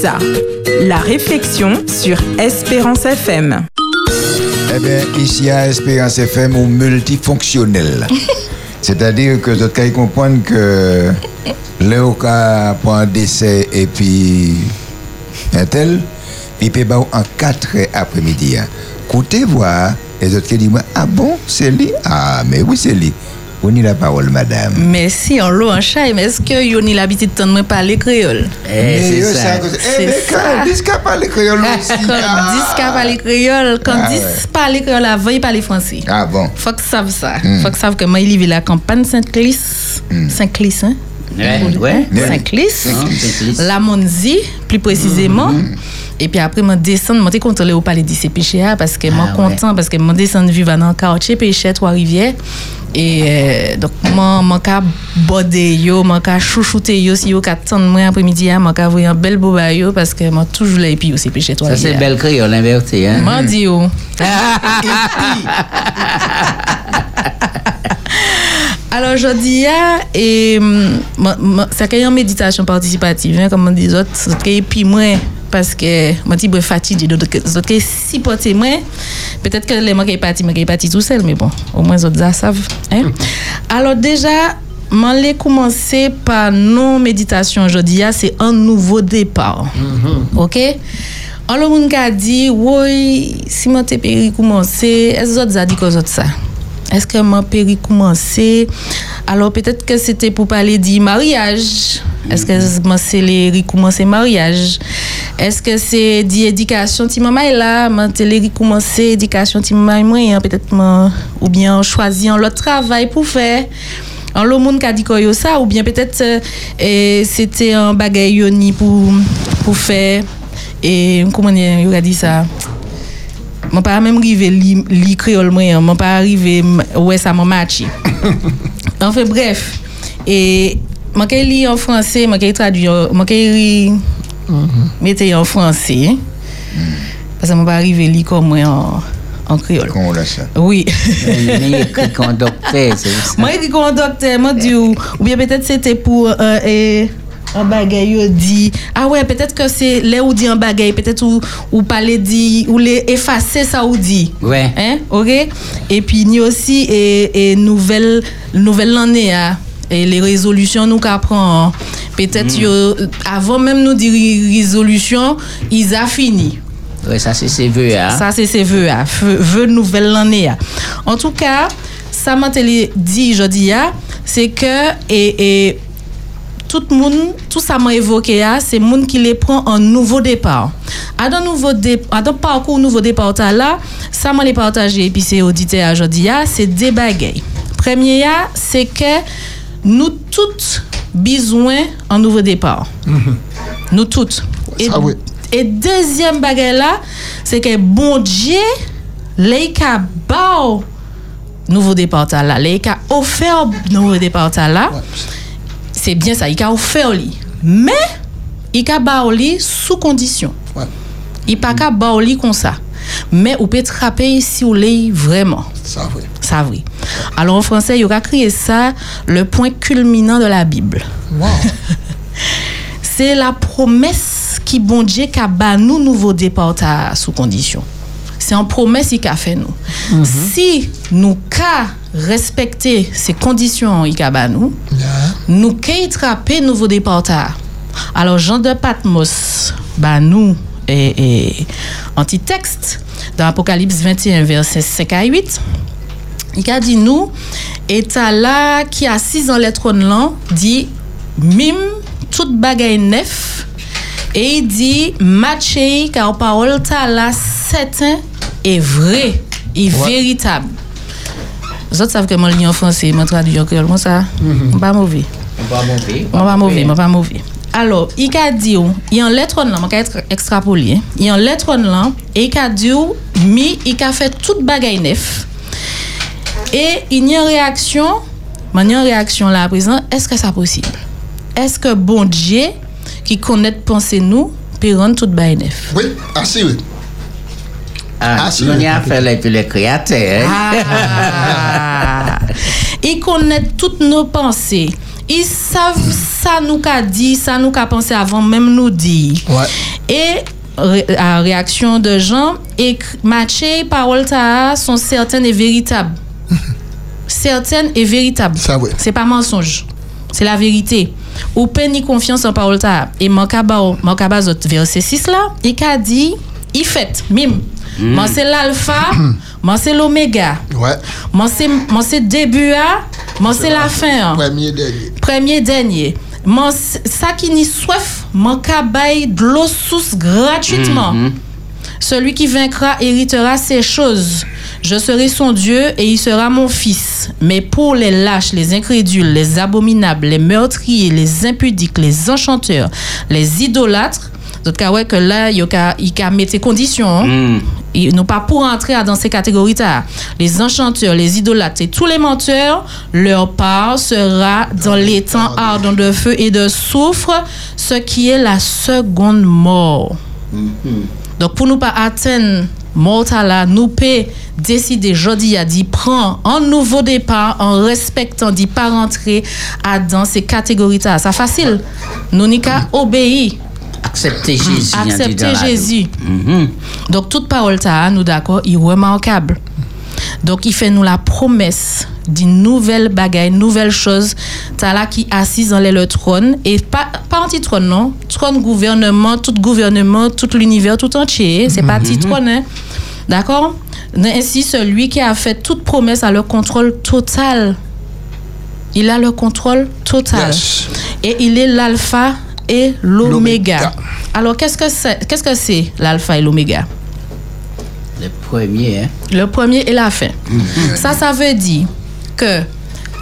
ça La réflexion sur Espérance FM. Eh bien, ici à Espérance FM, on multifonctionnel. C'est-à-dire que vous avez comprendre que le cas pour un décès et puis un tel, il peut en 4 après-midi. Écoutez, voir, les autres qui disent, ah bon, c'est lui? Ah, mais oui, c'est lui. On y la parole, madame. Merci, en l'eau, en chat, mais est-ce que vous avez l'habitude de parler créole? Eh, c'est ça. Eh, C'est mais ça. quand dis qu'à parler créole aussi. Quand ah. 10 qui parle créole, quand Ah 10 ouais. parle créole avant, il parle français. Ah bon. Faut que savent ça. Hmm. Faut que savent que moi, il vit la campagne Saint-Clis. Saint-Clis, hein? Ouais, ouais. Saint-Clis. Saint-Clis. La Monzi, plus précisément. Puis après, je descends, je suis content au palais d'ici péché parce que je suis Ah, content parce que je descends vivre dans le quartier péché Trois-Rivières. Et euh, donc, je suis bodé yo, je suis chouchouté yo, si yo attendent moi après-midi, je suis envoyé un bel boba yo parce que je toujours là et puis aussi péché Ça, Trois-Rivières. c'est belle créole invertie. Hein? Yo. Alors, je dis, ah, et moi, ça a une méditation participative, hein, comme on dit, autres, et puis moi, parce que moi, je suis fatigué, d'autres qui si porté moi, peut-être que les mais qui sont partis tout seul, mais bon, au moins, les autres savent. Hein? Alors, déjà, moi, j'ai commencé par nos méditations aujourd'hui, c'est un nouveau départ. OK? Alors, monde a dit, oui, si moi, t'es péri commencer, est-ce que les autres ont dit que les autres ça? Est-ce que mon péri commencé? Alors peut-être que c'était pour parler du mariage. Est-ce que mon céleri commencé mariage? Est-ce que c'est d'éducation ti maman est là, mon céleri commencé éducation ti maman moyen peut-être ou bien choisi un autre travail pour faire. En le monde qui dit quoi yo ça ou bien peut-être euh, c'était un bagay yoni pour pour faire. Et comment on a dit ça? Mwen pa même rive li, li créole mwen, mwen pa arrive m- ouais ça m'a matché. enfin bref, et mwen kay li en français, traduit, en- mwen kay ri mette en français. Parce que mwen pa arrive li comme moi en, en créole. Oui. Mais écrit comme docteur, c'est ça. Moi, écrit comme docteur, moi, dit, ou, ou bien peut-être c'était pour euh, euh, un bagay, dit, ah ouais, peut-être que c'est là où dit un bagay, peut-être ou, ou parler dit, ou les effacer ça ou dit. Ouais. Hein, ok? Et puis, ni aussi, et, et nouvelle, nouvelle année, ah, et les résolutions nous qu'apprend, peut-être, yo, avant même nous dire résolution, ils a fini. Ouais, ça, c'est ses vœux. Hein? Ça, c'est ses vœux, hein. Vœux- nouvelle année. hein. En tout cas, ça m'a dit aujourd'hui, hein, c'est que et, et tout le monde, tout ça m'a évoqué, hein, c'est le monde qui les prend un nouveau départ. À un nouveau dé- à un parcours nouveau départ là, ça m'a les partagé et puis c'est audité aujourd'hui, hein, c'est des bagailles. Premier, hein, c'est que nous toutes besoin un nouveau départ. Nous toutes. Et, Ça, oui. et deuxième bagage là, c'est que bon Dieu, les bao nouveau départ là, les offert nouveau départ là. C'est bien ça, il a offert lui. Mais il a bao lui sous condition. Ouais. Il pas ka bao lui comme ça. Mais on peut trapper si on l'est vraiment. Ça, oui. Ça oui. Alors en français, il y aura crié ça le point culminant de la Bible. Wow. C'est la promesse qui bon Dieu qu'a ba nous nouveau départ sous condition. C'est une promesse qu'il a fait nous. Si nous ka respecter ces conditions qu'il a nous, Yeah. nous traper nouveau départ. Alors Jean de Patmos ba nous et, et anti-texte dans Apocalypse 21 verset 5 à 8. Il a dit nous, et t'as là qui assis dans les trônes là, dit mime toute bagaille neuf et il dit matché car parole t'as là certain et vrai et véritable. Vous autres savez que mon en français, mon traduit en créole, moi ça, pas mauvais. On va monter. Moi pas mauvais, pas mauvais. Alors, il a dit, oh, il y a un lettre là, je vais extrapoler. hein. Il y a un lettre là, et il a dit, oh, mi, il a fait toute bagaille neuf. Et il y a une réaction, mais il y a une réaction là à présent, est-ce que c'est possible? Est-ce que bon Dieu, qui connaît penser nous, peut rendre toute bagaille neuf? Oui, assez, oui. Ah, oui. y a fait les, les créateurs. Ah. il connaît toutes nos pensées. Ils savent ça nous qu'a dit, ça nous qu'a pensé avant même nous dire. Ouais. Et ré- la réaction de gens et matché parole sont certaines et véritables. certaines et véritables. Ça, ouais. C'est pas mensonge. C'est la vérité. Ou peine confiance en parole ta. Et Mankaba, Mankaba verset 6 là, il a dit, il fait, mime. Moi c'est l'alpha, moi c'est l'oméga. Ouais. Moi c'est moi début moi c'est la fin. Premier dernier. Premier dernier. Man, ça qui ni soif, man ka bay de l'eau source gratuitement. Celui qui vaincra héritera ces choses. Je serai son Dieu et il sera mon fils. Mais pour les lâches, les incrédules, les abominables, les meurtriers, les impudiques, les enchanteurs, les idolâtres, donc ka ouais que là, il ka ka mettre conditions. hein. Et non pas pour entrer dans ces catégories là. Les enchanteurs, les idolâtres et tous les menteurs, leur part sera dans les temps ardents de feu et de soufre, ce qui est la seconde mort. Donc, pour nous pas atteindre mort là, nous pouvons décider jeudi à d'y prendre un nouveau départ en respectant d'y pas rentrer à dans ces catégories là. Ça facile. Nous n'y qu'à obéir, Accepter Jésus. accepter Jésus. Mhm. Donc, toute parole, ça, nous d'accord, est remarquable. Donc, il fait nous la promesse d'une nouvelle bagaille, nouvelle chose, t'as là qui assise dans le trône, et pas, pas anti-trône, non. Trône gouvernement, tout gouvernement, tout l'univers tout entier. C'est pas petit trône, hein. D'accord? Ainsi, celui qui a fait toute promesse a le contrôle total. Il a le contrôle total. Yes. Et il est l'alpha et l'oméga. Alors, qu'est-ce que c'est qu'est-ce que c'est l'alpha et l'oméga? Le premier, hein. Le premier et la fin. Ça, ça veut dire que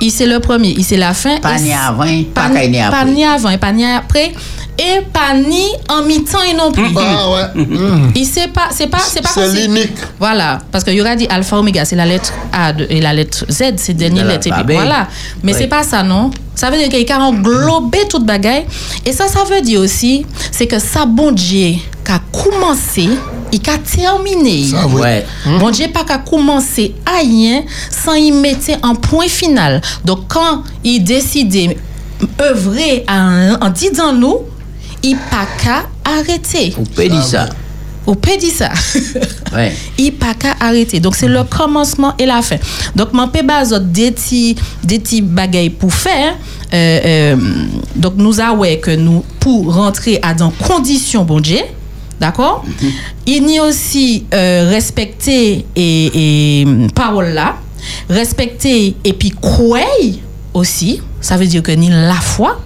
il c'est le premier, il c'est la fin. Pas et ni c'est- avant, pas pas ni Pas après. ni avant et pas ni après. Et pas ni en mi-temps et non plus. Ah ouais. Mm. Il sait pas, c'est pas, c'est pas C'est comme si- l'unique. Voilà, parce qu'il y aura dit alpha oméga, c'est la lettre A de- et la lettre Z, c'est dernière De lettre. Et puis voilà. Mais Oui. c'est pas ça, non? Ça veut dire qu'il a englobé toute bagaille. Et ça, ça veut dire aussi, c'est que ça, bon Dieu, qui a commencé, il a terminé. Ça, oui. Ouais. Bon Dieu pas qu'à commencer à rien sans y mettre un point final. Donc quand il décide œuvrer en, en disant nous, il pas qu'à arrêter. Vous pouvez dire ça. Peut dire ça. Ouais. il pas qu'à arrêter. Donc c'est le commencement et la fin. Donc mon pe bazot des petits des petits bagailles pour faire euh, euh, donc nous avons que nous pour rentrer à dans conditions bon Dieu. D'accord? Il y a aussi euh, respecter et, et parole là, respecter et puis croire aussi, ça veut dire que ni la foi.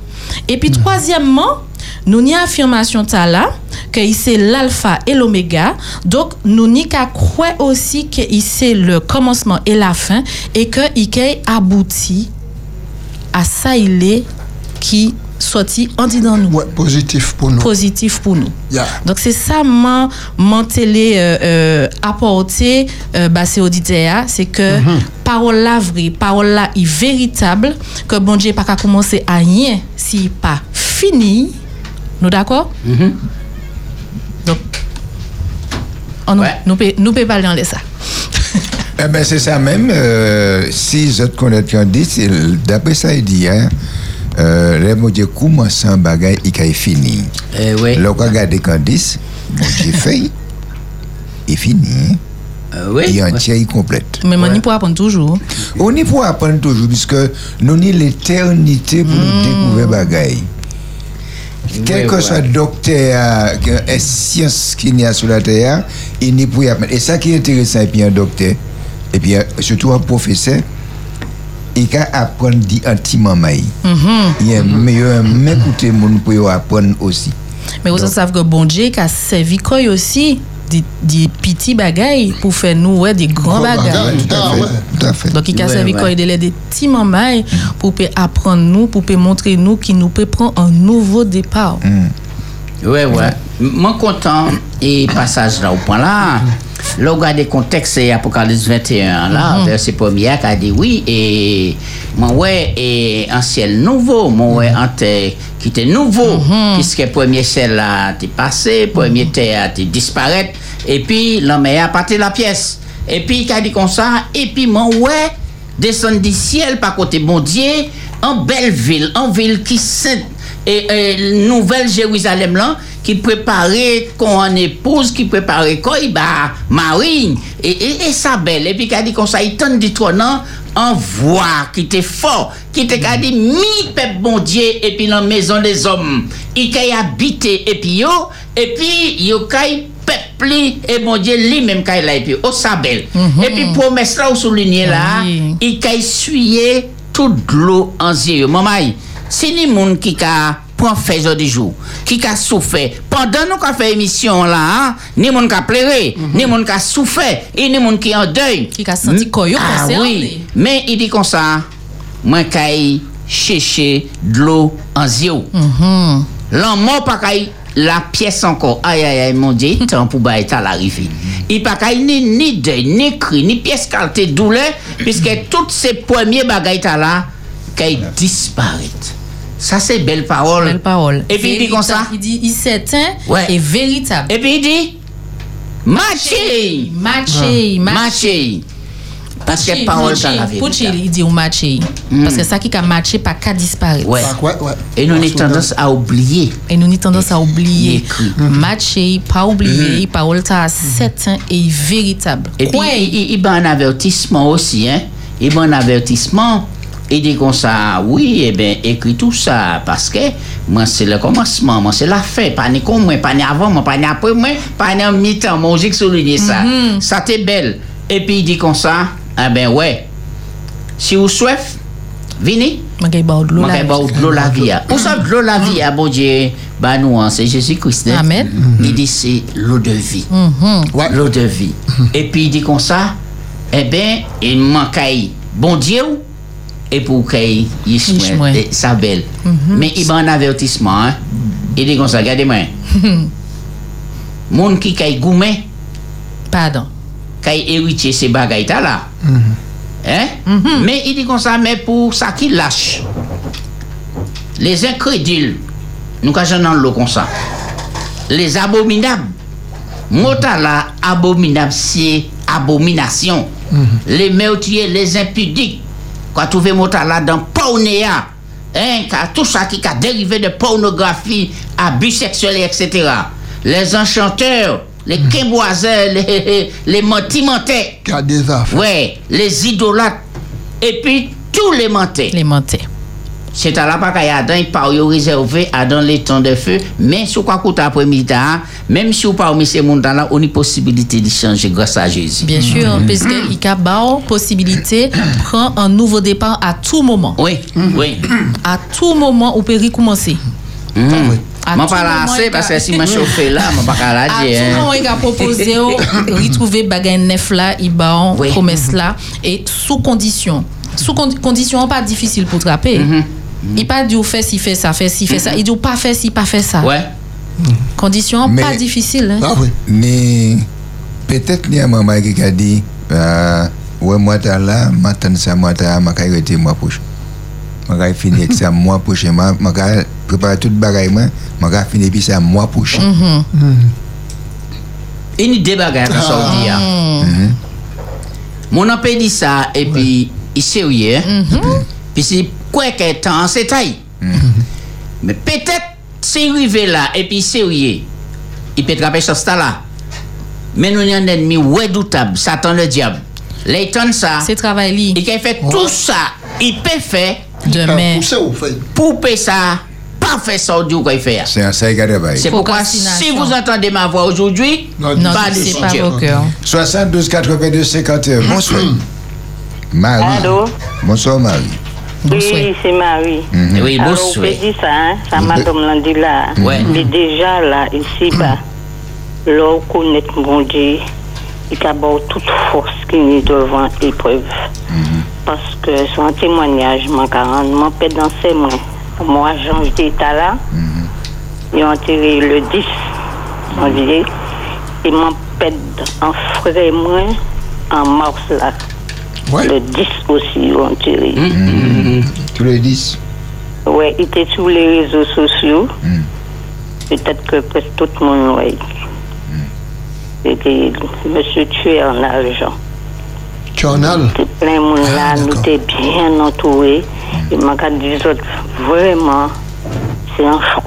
Et puis troisièmement, nous n'y affirmation ta là que c'est l'alpha et l'oméga. Donc nous n'y qu'à croire aussi que c'est le commencement et la fin et que il abouti à ça il est qui sorti en disant nous Ouais, positif pour nous. positif pour nous. Yeah. Donc c'est ça mon mon télé euh, euh, apporté euh, bah c'est auditeur c'est que parole la vraie, parole est véritable que bon Dieu pas qu'à commencer à rien si pas fini. Nous d'accord? Donc on nous Ouais. nous peut nous peut parler de ça. Eh ben, c'est ça même. Euh, si je te connais bien dit, d'après ça, il dit, hein, euh, le mot Dieu commence un bagage, il est fini. Eh oui. Là, on regarde Candice, bon Dieu fait, il finit, Euh, oui. il ouais. entier, il complète. Mais on Ouais. y peut apprendre toujours. On y peut apprendre toujours, puisque nous avons l'éternité pour nous découvrir bagaille. Quel que soit ouais. docteur, que- science qu'il y a sur la terre, il n'y peut apprendre. Et ça qui est intéressant, et puis un docteur, et puis euh, surtout un professeur, il peut apprendre dit intimement. maï. Il y a meilleur m'écouter mon pour apprendre aussi. Mais vous savez que bon Dieu a servi quoi aussi des, petits bagailles pour faire nous ouais, des grands bagailles. Tout à fait. ouais. Tout à fait. Donc, il a servi quoi? Il a des petits mamailles pour peut apprendre nous, pour peut montrer nous qui nous peut prendre un nouveau départ. Ouais, ouais. Moi, content. Et passage là au point là. Là, regardez le contexte, c'est Apocalypse 21, là, verset premier, qui a dit oui, et moi, ouais, et un ciel nouveau, moi, ouais, un terre qui était nouveau, puisque premier ciel là, t'es passé, premier terre, t'es disparu, et puis l'homme a parti la pièce. Et puis, il a dit comme ça, et puis, moi, ouais, descendre du ciel par côté bon Dieu, en belle ville, en ville qui sainte, E, e, nouvel Jeruzalem lan, ki prepare kon an epouse, ki prepare koy, ba marin, e, e sa bel, epi ka di kon sa itan di tronan, an vwa ki te for, ki te ka di mi pep bondye, epi nan mezon de zom, i kay habite epi yo, epi yo kay pepli, e bondye li menm kay la epi, o sa bel, mm -hmm. epi promes la ou souline la, mm -hmm. i kay suye tout glou an zye yo, mamay, c'est ni moun qui a prend fait jour du jour, qui a souffert. Pendant nous avons fait émission là, hein, ni moun qui a pleuré, ni moun qui a souffert, et ni moun qui en deuil. Qui a senti koyo Ah concerné. oui, mais il dit comme ça, moi kay chercher de l'eau en yeux. L'homme pas kay la pièce encore. Aïe aïe aïe mon Dieu, temps pour ba état l'arrivée. Il pas ni ni deuil, ni cri, ni pièce qualité douleur puisque toutes ces premiers bagailles là kay disparaître. Ça c'est belle parole. Belle parole. Et puis il dit comme ça. Il dit, il s'éteint Ouais. et véritable. Et puis il dit matché. Matché, matché. Matché. Parce que parole ça la vérité. il dit ou matché. Parce que ça qui a matché, pas qu'à disparaître. Ouais. Ah, ouais, ouais. Et nous avons tendance à oublier. Et nous avons tendance à oublier. Écrit. Matché, pas oublier, parole ça certain et véritable. Et puis, Quoi? il, il, il y a un avertissement aussi, hein. Il y a un avertissement. Il dit comme ça, oui, eh bien, écrit tout ça, parce que moi, c'est le commencement, moi, c'est la fin. Pas ni comme moi, pas ni avant, moi, pas ni après, moi, pas ni en mi-temps. Moi, j'ai souligné ça. Ça, t'est belle. Et puis, il dit comme ça, ah ben, ouais, si vous soif, venez. Je vais boire de l'eau Moi, là. je bois de l'eau la vie. hein. Où ça, de l'eau la vie, ah, bon Dieu, bah, nous, hein, c'est Jésus-Christ. hein. Amen. Il dit, c'est l'eau de vie Ouais. l'eau de vie. Et puis il dit comme ça, eh bien, il manque bon Dieu et pour qu'il y sa belle. Mais il y a un avertissement. Hein? Il dit comme ça, regardez-moi. Moun qui kay goumé, Pardon. kay héritier ces bagailles là. Hein? Mais il dit comme ça, mais pour ça qui lâche. Les incrédules, nous cachons dans l'eau comme ça. Les abominables. Motala, abominable, c'est abomination. Les meurtriers, les impudiques. Quand trouvé Motala dans pornéa, hein, tout ça qui a dérivé de pornographie, abus sexuels, etc. Les enchanteurs, les quimboiseurs, les, les mentimentais. Qui a des affaires. Ouais, les idolâtres. Et puis tous les mentés. Les mentés. C'est à la part qu'il y a part yo réservé à dans les temps de feu. Mais si vous écoutez après-midi, même si vous parmi ces mondes là, on a une possibilité de changer grâce à Jésus. Bien sûr, parce qu'il y a une possibilité prend un nouveau départ à tout moment. Oui, oui. À tout moment, on peut recommencer. Mhm. À Moi tout pas assez parce que si je chauffé là, je pas qu'à la À tout dire. hein. moment, il a proposé de retrouver bagay neuf là, il a Oui. promesse là, et sous condition. Sous con- condition pas difficile pour trapper. Il pas dit ou fait si fait ça, fait si fait ça. Il dit ou pas fait si pas fait ça. Ouais. Condition Mais- pas difficile. hein. Ah oui. Ni peut-être ni un maman qui a dit euh, ouais moi t'as là maintenant ça moi t'as ma rete mois prochain. Ma kay fini avec ça mois prochain ma ma kay préparer toute bagaille moi ma kay fini puis ça mois prochain. Une idée bagarre à sortir. Mm. Mon appel dit ça et puis il est sérieux. hein. Puis quoi qu'un temps c'est taille. Mais peut-être c'est arrivé là et puis sérieux. Il peut attraper ce là. Mais nous avons un ennemi redoutable, Satan le diable. L'étonne ça. C'est travail. Et qu'il fait tout ça, il peut faire Demain. Poussé ou fait. pour payer ça, pas faire ça au Dieu qu'il fait. C'est un qui a travaillé. C'est pourquoi si vous entendez ma voix aujourd'hui, Non, Non, pas de pas vos cœurs. 72 82 51. Bonsoir. Marie. Allô? Bonsoir Marie. Bonsoir. Oui, c'est Marie. Oui, Alors, bonsoir. on peut dire ça, hein? Ça m'a demandé là. Ouais. Mais déjà, là, ici, bas, là, on connaît mon Dieu. Il a toute force qui est devant l'épreuve. Parce que un témoignage, mon carrément, mon père dans ses mains. Moi, Jean d'état là. Ils ont enterré le 10, on dit. Et mon père en frère, moi, en mars là. Ouais. Le 10 aussi, ils ont enterré. Tous les 10. Ouais, il était sur les réseaux sociaux. Peut-être que presque tout le monde, ouais. C'était monsieur tué en argent. Journal. C'était plein de monde là, Ah, nous étions bien entourés. Et m'a dit autres, vraiment, c'est un choc.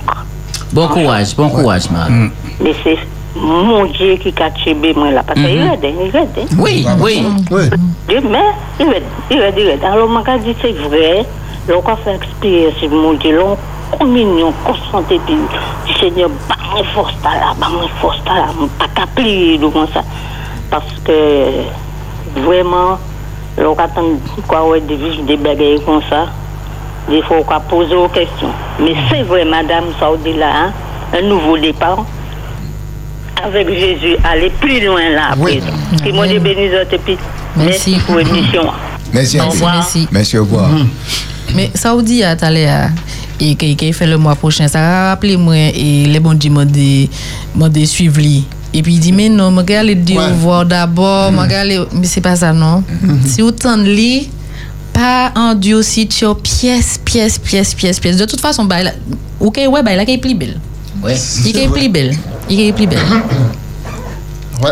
Bon courage, bon courage, Marie. Mais c'est mon Dieu qui a tué moi là. Parce qu'il aide, il aide. hein. Oui, oui. Oui. Dieu, mais il aide, il aide, il aide. Alors, m'a dit c'est vrai. L'on a fait expérience, mon Dieu, l'on communion constante puis du Seigneur, bah, moi force ta là, bah, moi force ta là, pas qu'à plier devant ça. Parce que vraiment, l'on attend quoi, ouais, de vivre des bagailles comme ça. Des fois, on peut poser aux questions. Mais c'est vrai, Madame là, hein, un nouveau départ. Avec Jésus, aller plus loin là après. Oui. Merci. merci pour l'émission. Merci. Revoir. Merci. Merci, au revoir. Mais Saoudi a allé à et qui qui fait le mois prochain? Ça a rappelé moi et les bons m'ont dit dit suivre lui et puis il dit mais non me aller dire Ouais. au revoir d'abord me aller mais c'est pas ça non? Si autant de lui pas en Dieu aussi tu as pièce pièce pièce pièce pièce de toute façon bah OK ouais bah il est plus belle Ouais. il est plus belle il est plus belle Ouais.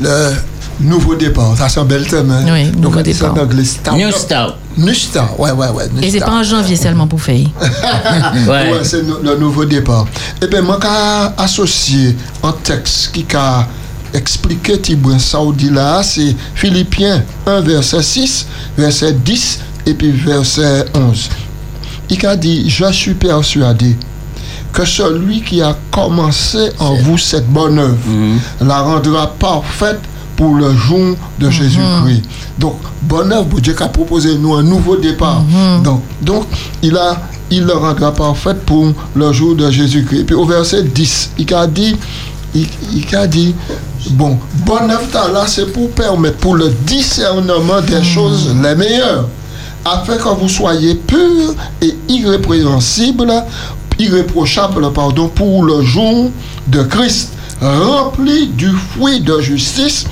Le nouveau départ, ça c'est un bel thème. Hein? Oui, Donc nouveau départ. anglais. Start. New start. New start, ouais, ouais, ouais. new et c'est pas en janvier seulement pour faire Ouais. Ouais, c'est le nouveau départ. Et bien, moi, j'ai associé un texte qui a expliqué Tibouin Saoudi là, c'est Philippiens 1, verset 6, verset 10 et puis verset 11. Il a dit Je suis persuadé que celui qui a commencé en vous cette bonne œuvre la rendra parfaite pour le jour de Jésus-Christ. Donc, bonne œuvre, Dieu a proposé nous un nouveau départ. Donc, donc il, a, il le rendra parfaite pour le jour de Jésus-Christ. Et puis au verset 10, il a dit, il, il a dit, bon, bonne œuvre là, c'est pour permettre, pour le discernement des choses les meilleures afin que vous soyez purs et irrépréhensibles, irréprochables, pardon, pour le jour de Christ, rempli du fruit de justice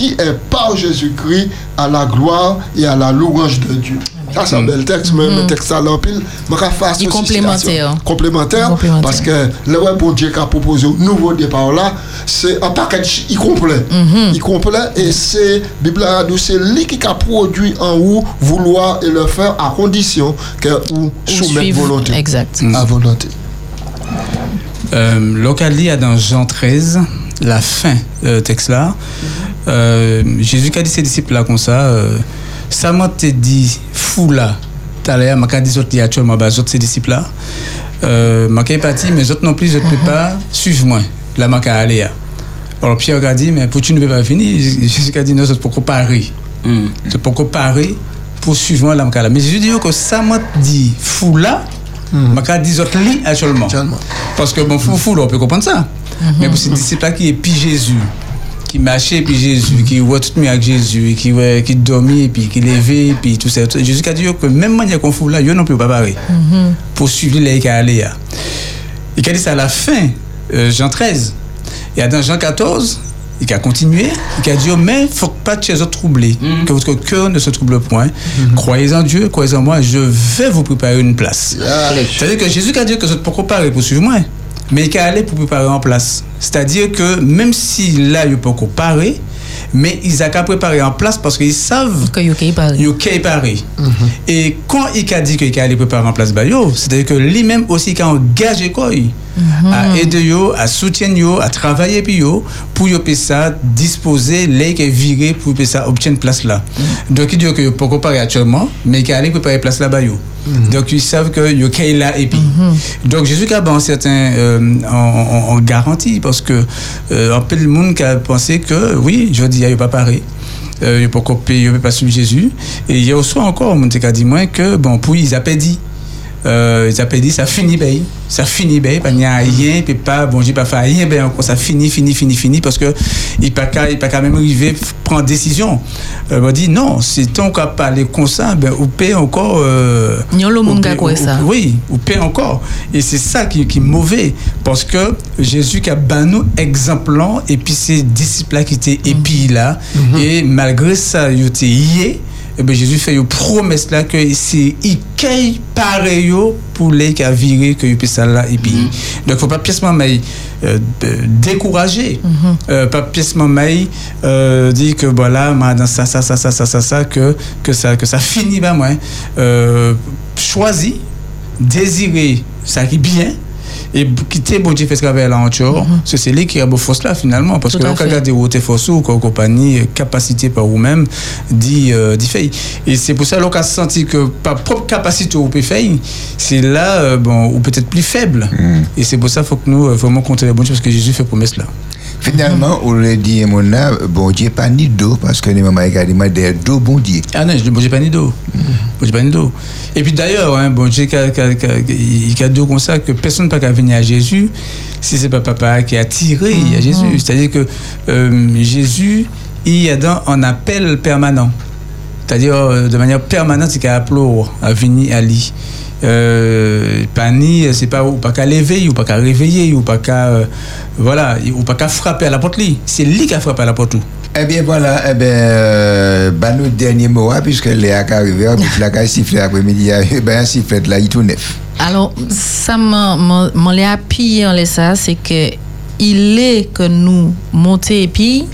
qui est par Jésus-Christ à la gloire et à la louange de Dieu. Ça, c'est un bel texte, mais le texte à l'empile, je vais faire Il complémentaire. Complémentaire, parce que le ouais, bon Dieu qui a proposé au nouveau départ là, c'est un package y complet. Mhm. Y complet, et c'est, Bible c'est lui qui a produit en vous vouloir et le faire à condition que vous Ou soumettez volonté. exact À volonté. Euh, local dit, il y a dans Jean 13, la fin euh, texte là. Euh, Jésus qui a dit ses disciples là comme ça, euh, ça m'a dit fou là. À l'heure, m'a dit autres actuellement, bah, autres ses disciples là. Euh, m'a pas parti, mais autres non plus, je ne peux pas suivre moi. Là, m'a aller. là. Alors Pierre a dit, mais pour tu ne peux pas finir, Jésus a dit, non, c'est pour. Mm. C'est pour comparer pour suivre moi là, m'a là. Mais Jésus dit que ça m'a dit fou là. M'a dit autres li actuellement. Parce que bon, fou, fou, là, on peut comprendre ça. Mais pour ces disciples-là qui est puis Jésus, qui marchait puis Jésus, qui voit tout mieux avec Jésus, qui, ouais, qui dormait, puis qui levait, puis tout ça. Jésus a dit que même manière qu'on fout là, yo non plus pas pareil. Pour suivre les là. Il a dit ça à la fin, euh, Jean 13. Et dans Jean 14, il a continué, il a dit, oh, mais il ne faut pas que les autres troublés, que votre cœur ne se trouble point. Croyez en Dieu, croyez en moi, je vais vous préparer une place. C'est-à-dire que Jésus a dit que vous êtes pour préparer pour suivre moi, mais il a allé pour préparer en place. C'est-à-dire que même si là, il peut préparer, mais ils ont qu'à préparer en place parce qu'ils savent que il est préparé. Et quand il a dit qu'il allait préparer en place, bah, c'est-à-dire que lui-même aussi, a engagé quoi, à aider yo, à soutenir yo, à travailler pour peut ça disposer, les qui virer pour que ça obtienne place là. Donc il dit que peut préparer actuellement, mais qu'il allait préparer place là-bas yo. Donc ils savent que yo là et puis. Donc Jésus a bon certain euh, en, en- en garantie parce que euh, un peu de monde qui a pensé que oui, je dis il pas pareil euh, il il peut pas suivre Jésus. Et il y a aussi encore, qui a dit moi que bon, pour ils a pas dit. Euh, ils a pas dit ça finit bien, ça finit bien, il n'y a rien, puis pas bon, j'ai pas fait rien, ben encore ça finit, finit, finit, finit parce que il pas qu'à- il pas quand même arriver prendre décision. Euh, on dit non, si ton qu'à parler comme ça, ben ou paie encore. Euh, le monde ou qui a paie- quoi ça? oui, ou paie encore. Et c'est ça qui, qui est mauvais. Parce que Jésus qui a ban nous exemplant, et puis ces disciples-là qui étaient épis là, et malgré ça, ils étaient. Et ben Jésus fait une promesse là que c'est il cueille pareil pour les qui a viré que il ça là et puis donc faut pas piècement mais euh, décourager. Euh, pas piècement mais euh, dire que voilà moi, dans ça ça ça ça ça ça ça que que ça que ça finit pas moi euh, choisis désirer ça qui bien et quitter bon Dieu fait travail là encore c'est c'est lui qui a beau force là finalement parce Tout que là on regarde où t'es force ou quoi compagnie euh, capacité par vous-même dit euh, dit fait et c'est pour ça qu'on a senti que par propre capacité ou peut faire c'est là euh, bon ou peut-être plus faible. Et c'est pour ça faut que nous euh, vraiment compter les bonnes choses que Jésus fait promesse là Finalement, on le dit, mon âme, bon Dieu, pas ni d'eau, parce que les mamans également des dos, bon Dieu. Ah non, bon Dieu pas ni d'eau. Bon Dieu pas ni d'eau. Et puis d'ailleurs, hein, bon Dieu, il a dit comme ça que personne ne peut venir à Jésus si c'est pas papa qui a tiré à Jésus. C'est-à-dire que euh, Jésus, il y a dans un appel permanent. C'est-à-dire euh, de manière permanente, il a appelé à venir à lui. Euh, pas ni, c'est pas ou pas qu'à l'éveiller, ou pas qu'à réveiller, ou pas qu'à euh, voilà, ou pas qu'à frapper à la porte lui. C'est lui qui a frappé à la porte. tout. Eh bien, voilà, eh bien, euh, bah, notre dernier mot, hein, puisque Léa qui arrivé, puis la qui sifflé après-midi, bien, un sifflet là, il tout neuf. Alors, ça m'a- m'a m'a l'a appuyé en ça, c'est que il est que nous monter et puis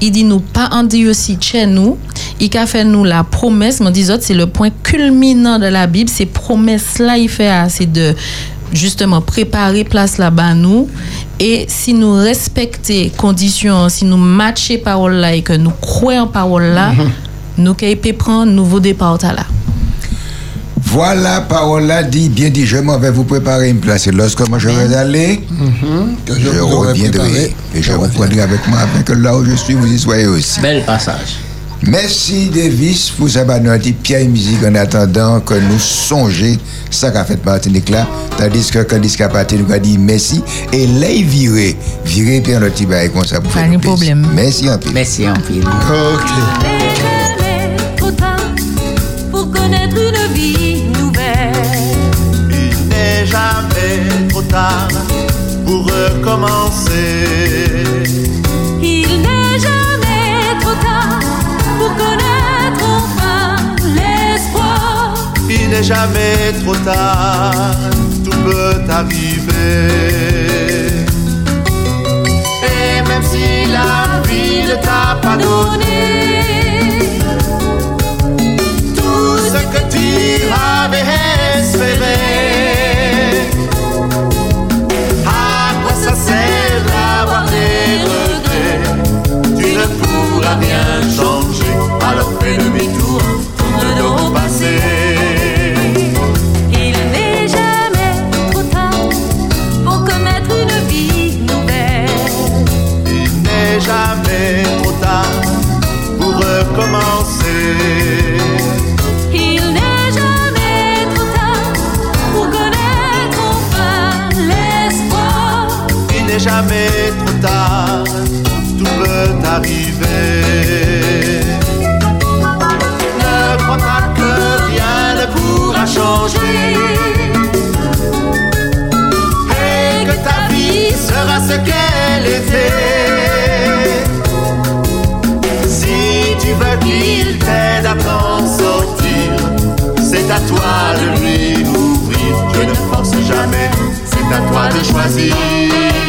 il dit nous pas en dire aussi chez nous, il a fait nous la promesse, me autres, c'est le point culminant de la Bible, ces promesses là il fait c'est de justement préparer place là-bas nous et si nous respecter conditions, si nous matcher parole là et que nous croyons en parole là, nous pouvons prendre un nouveau départ là. Voilà, parole là dit, bien dit, je m'en vais vous préparer une place. Et lorsque moi je vais aller, Que je, reviendrai. Et je vous prendrai avec moi afin que là où je suis, vous y soyez aussi. Bel passage. Merci Davis pour ça bah, nous a dit Pierre et musique en attendant que nous songions ça qu'a fait Martinique là tandis que quand disque a parti nous a dit merci et là il viré viré puis un petit bail comme ça pour Pas faire de problème. merci un peu Merci en pile. Ok. jamais trop tard pour connaître une vie nouvelle. Il n'est jamais trop tard pour recommencer. Il n'est jamais trop tard, tout peut arriver. Et même si la vie ne t'a pas donné tout ce que tu avais espéré, c'est à toi de choisir.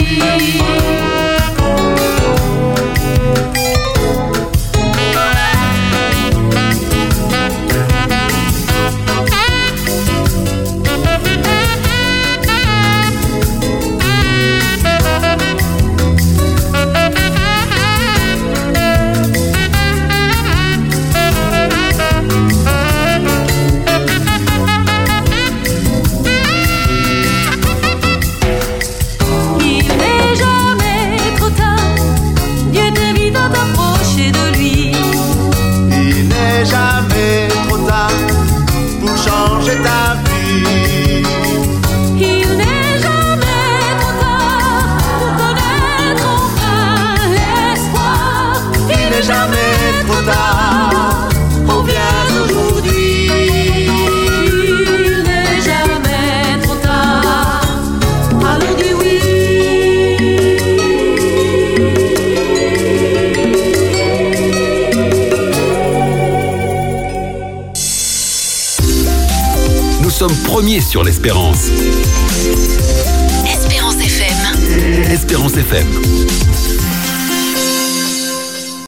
Sur l'espérance. Espérance FM. Espérance FM.